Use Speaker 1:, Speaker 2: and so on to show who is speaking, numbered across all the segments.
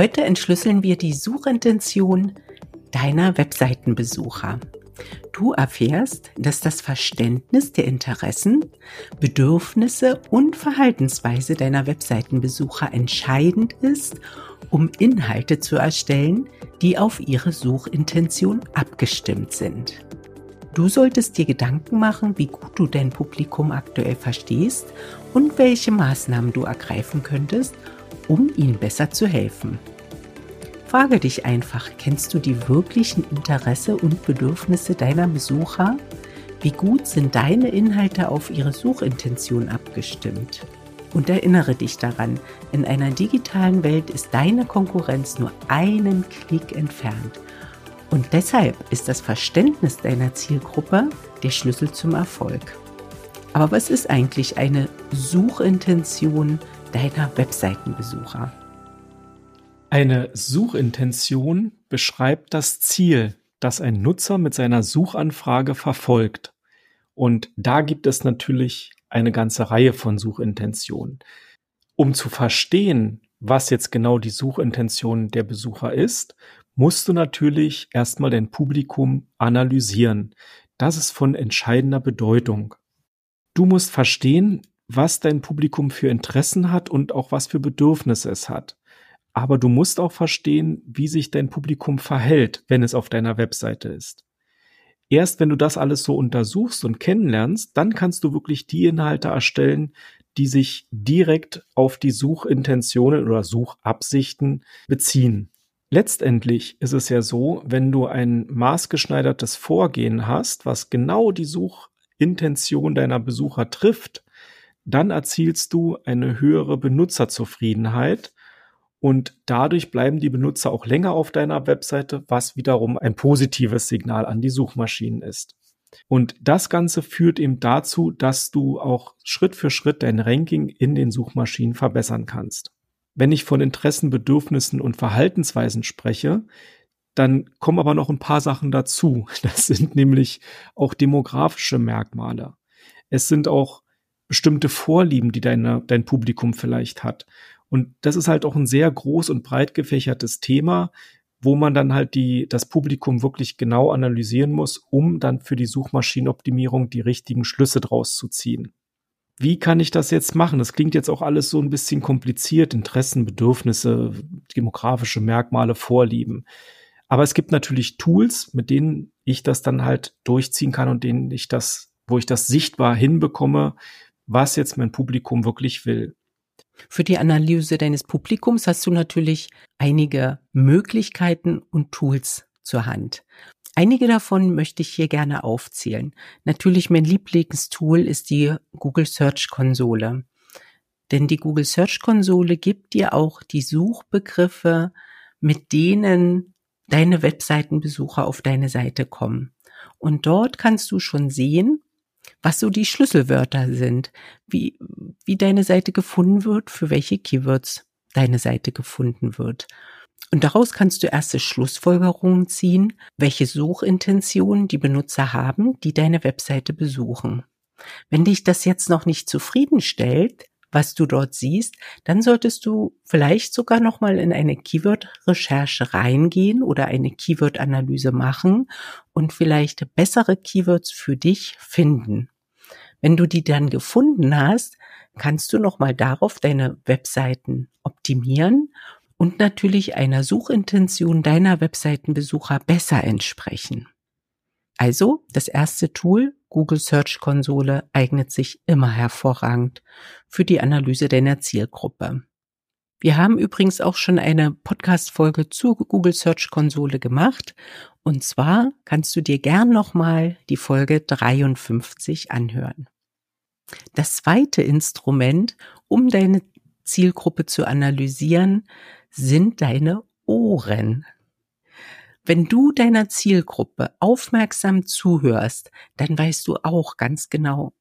Speaker 1: Heute entschlüsseln wir die Suchintention deiner Webseitenbesucher. Du erfährst, dass das Verständnis der Interessen, Bedürfnisse und Verhaltensweise deiner Webseitenbesucher entscheidend ist, um Inhalte zu erstellen, die auf ihre Suchintention abgestimmt sind. Du solltest dir Gedanken machen, wie gut du dein Publikum aktuell verstehst und welche Maßnahmen du ergreifen könntest, um ihnen besser zu helfen. Frage dich einfach, kennst du die wirklichen Interesse und Bedürfnisse deiner Besucher? Wie gut sind deine Inhalte auf ihre Suchintention abgestimmt? Und erinnere dich daran, in einer digitalen Welt ist deine Konkurrenz nur einen Klick entfernt. Und deshalb ist das Verständnis deiner Zielgruppe der Schlüssel zum Erfolg. Aber was ist eigentlich eine Suchintention deiner Webseitenbesucher?
Speaker 2: Eine Suchintention beschreibt das Ziel, das ein Nutzer mit seiner Suchanfrage verfolgt. Und da gibt es natürlich eine ganze Reihe von Suchintentionen. Um zu verstehen, was jetzt genau die Suchintention der Besucher ist, musst du natürlich erstmal dein Publikum analysieren. Das ist von entscheidender Bedeutung. Du musst verstehen, was dein Publikum für Interessen hat und auch was für Bedürfnisse es hat. Aber du musst auch verstehen, wie sich dein Publikum verhält, wenn es auf deiner Webseite ist. Erst wenn du das alles so untersuchst und kennenlernst, dann kannst du wirklich die Inhalte erstellen, die sich direkt auf die Suchintentionen oder Suchabsichten beziehen. Letztendlich ist es ja so, wenn du ein maßgeschneidertes Vorgehen hast, was genau die Suchintention deiner Besucher trifft, dann erzielst du eine höhere Benutzerzufriedenheit und dadurch bleiben die Benutzer auch länger auf deiner Webseite, was wiederum ein positives Signal an die Suchmaschinen ist. Und das Ganze führt eben dazu, dass du auch Schritt für Schritt dein Ranking in den Suchmaschinen verbessern kannst. Wenn ich von Interessen, Bedürfnissen und Verhaltensweisen spreche, dann kommen aber noch ein paar Sachen dazu. Das sind nämlich auch demografische Merkmale. Es sind auch bestimmte Vorlieben, die deine, dein Publikum vielleicht hat. Und das ist halt auch ein sehr groß und breit gefächertes Thema, wo man dann halt die, das Publikum wirklich genau analysieren muss, um dann für die Suchmaschinenoptimierung die richtigen Schlüsse draus zu ziehen wie kann ich das jetzt machen? Das klingt jetzt auch alles so ein bisschen kompliziert, Interessen, Bedürfnisse, demografische Merkmale, Vorlieben. Aber es gibt natürlich Tools, mit denen ich das dann halt durchziehen kann und denen ich das, wo ich das sichtbar hinbekomme, was jetzt mein Publikum wirklich will.
Speaker 1: Für die Analyse deines Publikums hast du natürlich einige Möglichkeiten und Tools zur Hand. Einige davon möchte ich hier gerne aufzählen. Natürlich mein Lieblingstool ist die Google Search Konsole. Denn die Google Search Konsole gibt dir auch die Suchbegriffe, mit denen deine Webseitenbesucher auf deine Seite kommen. Und dort kannst du schon sehen, was so die Schlüsselwörter sind, wie, wie deine Seite gefunden wird, für welche Keywords deine Seite gefunden wird. Und daraus kannst du erste Schlussfolgerungen ziehen, welche Suchintentionen die Benutzer haben, die deine Webseite besuchen. Wenn dich das jetzt noch nicht zufriedenstellt, was du dort siehst, dann solltest du vielleicht sogar noch mal in eine Keyword-Recherche reingehen oder eine Keyword-Analyse machen und vielleicht bessere Keywords für dich finden. Wenn du die dann gefunden hast, kannst du noch mal darauf deine Webseiten optimieren und natürlich einer Suchintention deiner Webseitenbesucher besser entsprechen. Also, das erste Tool, Google Search Konsole, eignet sich immer hervorragend für die Analyse deiner Zielgruppe. Wir haben übrigens auch schon eine Podcast-Folge zur Google Search Konsole gemacht. Und zwar kannst du dir gern nochmal die Folge 53 anhören. Das zweite Instrument, um deine Zielgruppe zu analysieren, sind deine Ohren. Wenn du deiner Zielgruppe aufmerksam zuhörst, dann weißt du auch ganz genau,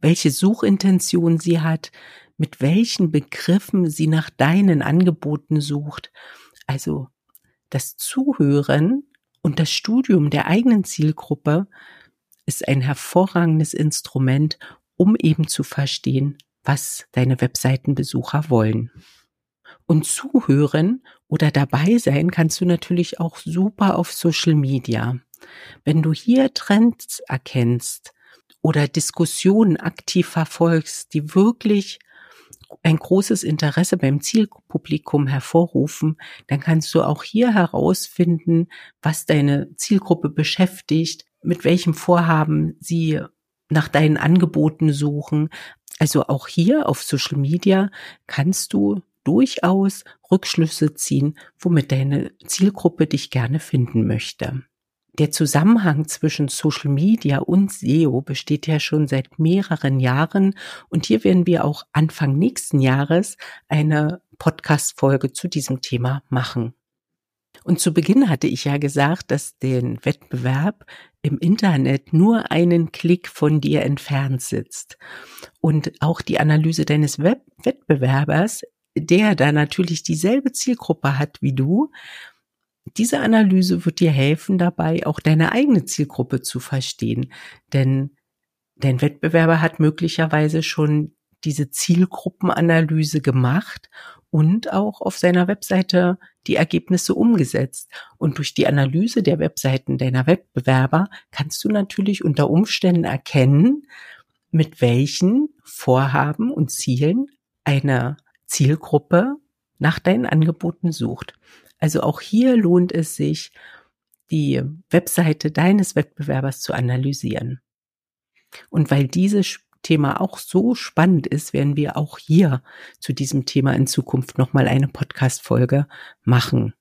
Speaker 1: welche Suchintention sie hat, mit welchen Begriffen sie nach deinen Angeboten sucht. Also das Zuhören und das Studium der eigenen Zielgruppe ist ein hervorragendes Instrument, um eben zu verstehen, was deine Webseitenbesucher wollen. Und zuhören oder dabei sein kannst du natürlich auch super auf Social Media. Wenn du hier Trends erkennst oder Diskussionen aktiv verfolgst, die wirklich ein großes Interesse beim Zielpublikum hervorrufen, dann kannst du auch hier herausfinden, was deine Zielgruppe beschäftigt, mit welchem Vorhaben sie nach deinen Angeboten suchen. Also auch hier auf Social Media kannst du durchaus Rückschlüsse ziehen, womit deine Zielgruppe dich gerne finden möchte. Der Zusammenhang zwischen Social Media und SEO besteht ja schon seit mehreren Jahren und hier werden wir auch Anfang nächsten Jahres eine Podcast-Folge zu diesem Thema machen. Und zu Beginn hatte ich ja gesagt, dass den Wettbewerb im Internet nur einen Klick von dir entfernt sitzt. Und auch die Analyse deines Web Wettbewerbers, der da natürlich dieselbe Zielgruppe hat wie du, diese Analyse wird dir helfen dabei, auch deine eigene Zielgruppe zu verstehen. Denn dein Wettbewerber hat möglicherweise schon diese Zielgruppenanalyse gemacht und auch auf seiner Webseite die Ergebnisse umgesetzt. Und durch die Analyse der Webseiten deiner Wettbewerber kannst du natürlich unter Umständen erkennen, mit welchen Vorhaben und Zielen eine Zielgruppe nach deinen Angeboten sucht. Also auch hier lohnt es sich, die Webseite deines Wettbewerbers zu analysieren. Und weil dieses Thema auch so spannend ist, werden wir auch hier zu diesem Thema in Zukunft nochmal eine Podcast-Folge machen.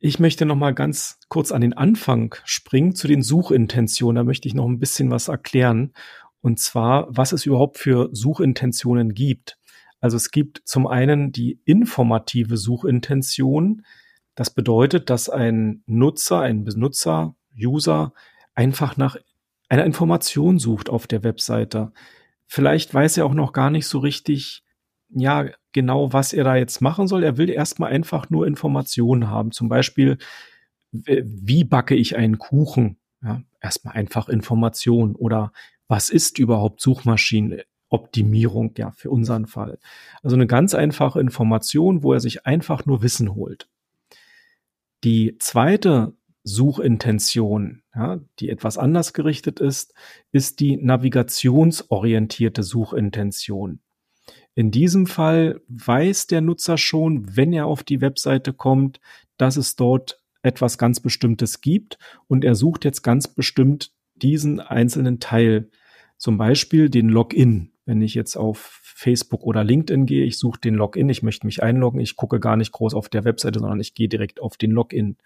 Speaker 2: Ich möchte noch mal ganz kurz an den Anfang springen zu den Suchintentionen. Da möchte ich noch ein bisschen was erklären. Und zwar, was es überhaupt für Suchintentionen gibt. Also es gibt zum einen die informative Suchintention. Das bedeutet, dass ein Nutzer, ein Benutzer, User einfach nach einer Information sucht auf der Webseite. Vielleicht weiß er auch noch gar nicht so richtig, ja, genau, was er da jetzt machen soll. Er will erstmal einfach nur Informationen haben. Zum Beispiel, wie backe ich einen Kuchen? Ja, erstmal einfach Informationen oder was ist überhaupt Suchmaschinen? Optimierung, ja, für unseren Fall. Also eine ganz einfache Information, wo er sich einfach nur Wissen holt. Die zweite Suchintention, ja, die etwas anders gerichtet ist, ist die navigationsorientierte Suchintention. In diesem Fall weiß der Nutzer schon, wenn er auf die Webseite kommt, dass es dort etwas ganz Bestimmtes gibt und er sucht jetzt ganz bestimmt diesen einzelnen Teil, zum Beispiel den Login. Wenn ich jetzt auf Facebook oder LinkedIn gehe, ich suche den Login, ich möchte mich einloggen, ich gucke gar nicht groß auf der Webseite, sondern ich gehe direkt auf den Login.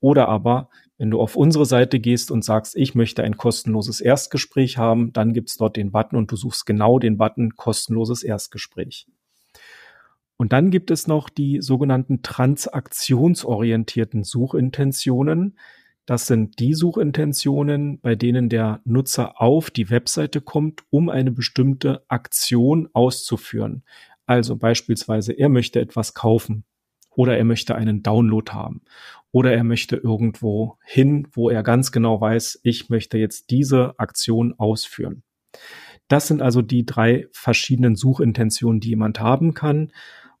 Speaker 2: Oder aber, wenn du auf unsere Seite gehst und sagst, ich möchte ein kostenloses Erstgespräch haben, dann gibt's dort den Button und du suchst genau den Button kostenloses Erstgespräch. Und dann gibt es noch die sogenannten transaktionsorientierten Suchintentionen. Das sind die Suchintentionen, bei denen der Nutzer auf die Webseite kommt, um eine bestimmte Aktion auszuführen. Also beispielsweise, er möchte etwas kaufen oder er möchte einen Download haben oder er möchte irgendwo hin, wo er ganz genau weiß, ich möchte jetzt diese Aktion ausführen. Das sind also die drei verschiedenen Suchintentionen, die jemand haben kann.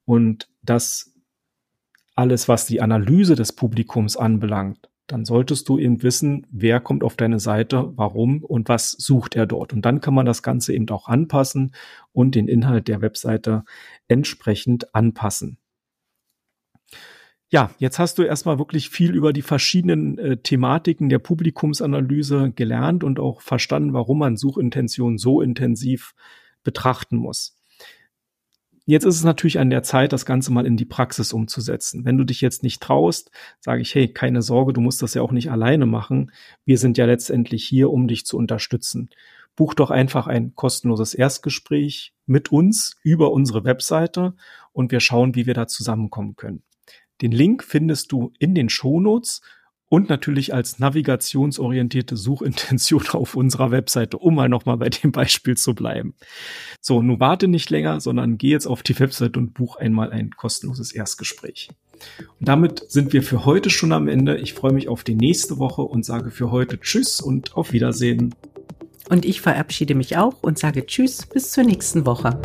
Speaker 2: Und das alles, was die Analyse des Publikums anbelangt, dann solltest du eben wissen, wer kommt auf deine Seite, warum und was sucht er dort. Und dann kann man das Ganze eben auch anpassen und den Inhalt der Webseite entsprechend anpassen. Ja, jetzt hast du erstmal wirklich viel über die verschiedenen äh, Thematiken der Publikumsanalyse gelernt und auch verstanden, warum man Suchintentionen so intensiv betrachten muss. Jetzt ist es natürlich an der Zeit, das Ganze mal in die Praxis umzusetzen. Wenn du dich jetzt nicht traust, sage ich, hey, keine Sorge, du musst das ja auch nicht alleine machen. Wir sind ja letztendlich hier, um dich zu unterstützen. Buch doch einfach ein kostenloses Erstgespräch mit uns über unsere Webseite und wir schauen, wie wir da zusammenkommen können. Den Link findest du in den Shownotes und natürlich als navigationsorientierte Suchintention auf unserer Webseite, um mal nochmal bei dem Beispiel zu bleiben. So, nun warte nicht länger, sondern geh jetzt auf die Webseite und buch einmal ein kostenloses Erstgespräch. Und damit sind wir für heute schon am Ende. Ich freue mich auf die nächste Woche und sage für heute Tschüss und auf Wiedersehen.
Speaker 1: Und ich verabschiede mich auch und sage Tschüss bis zur nächsten Woche.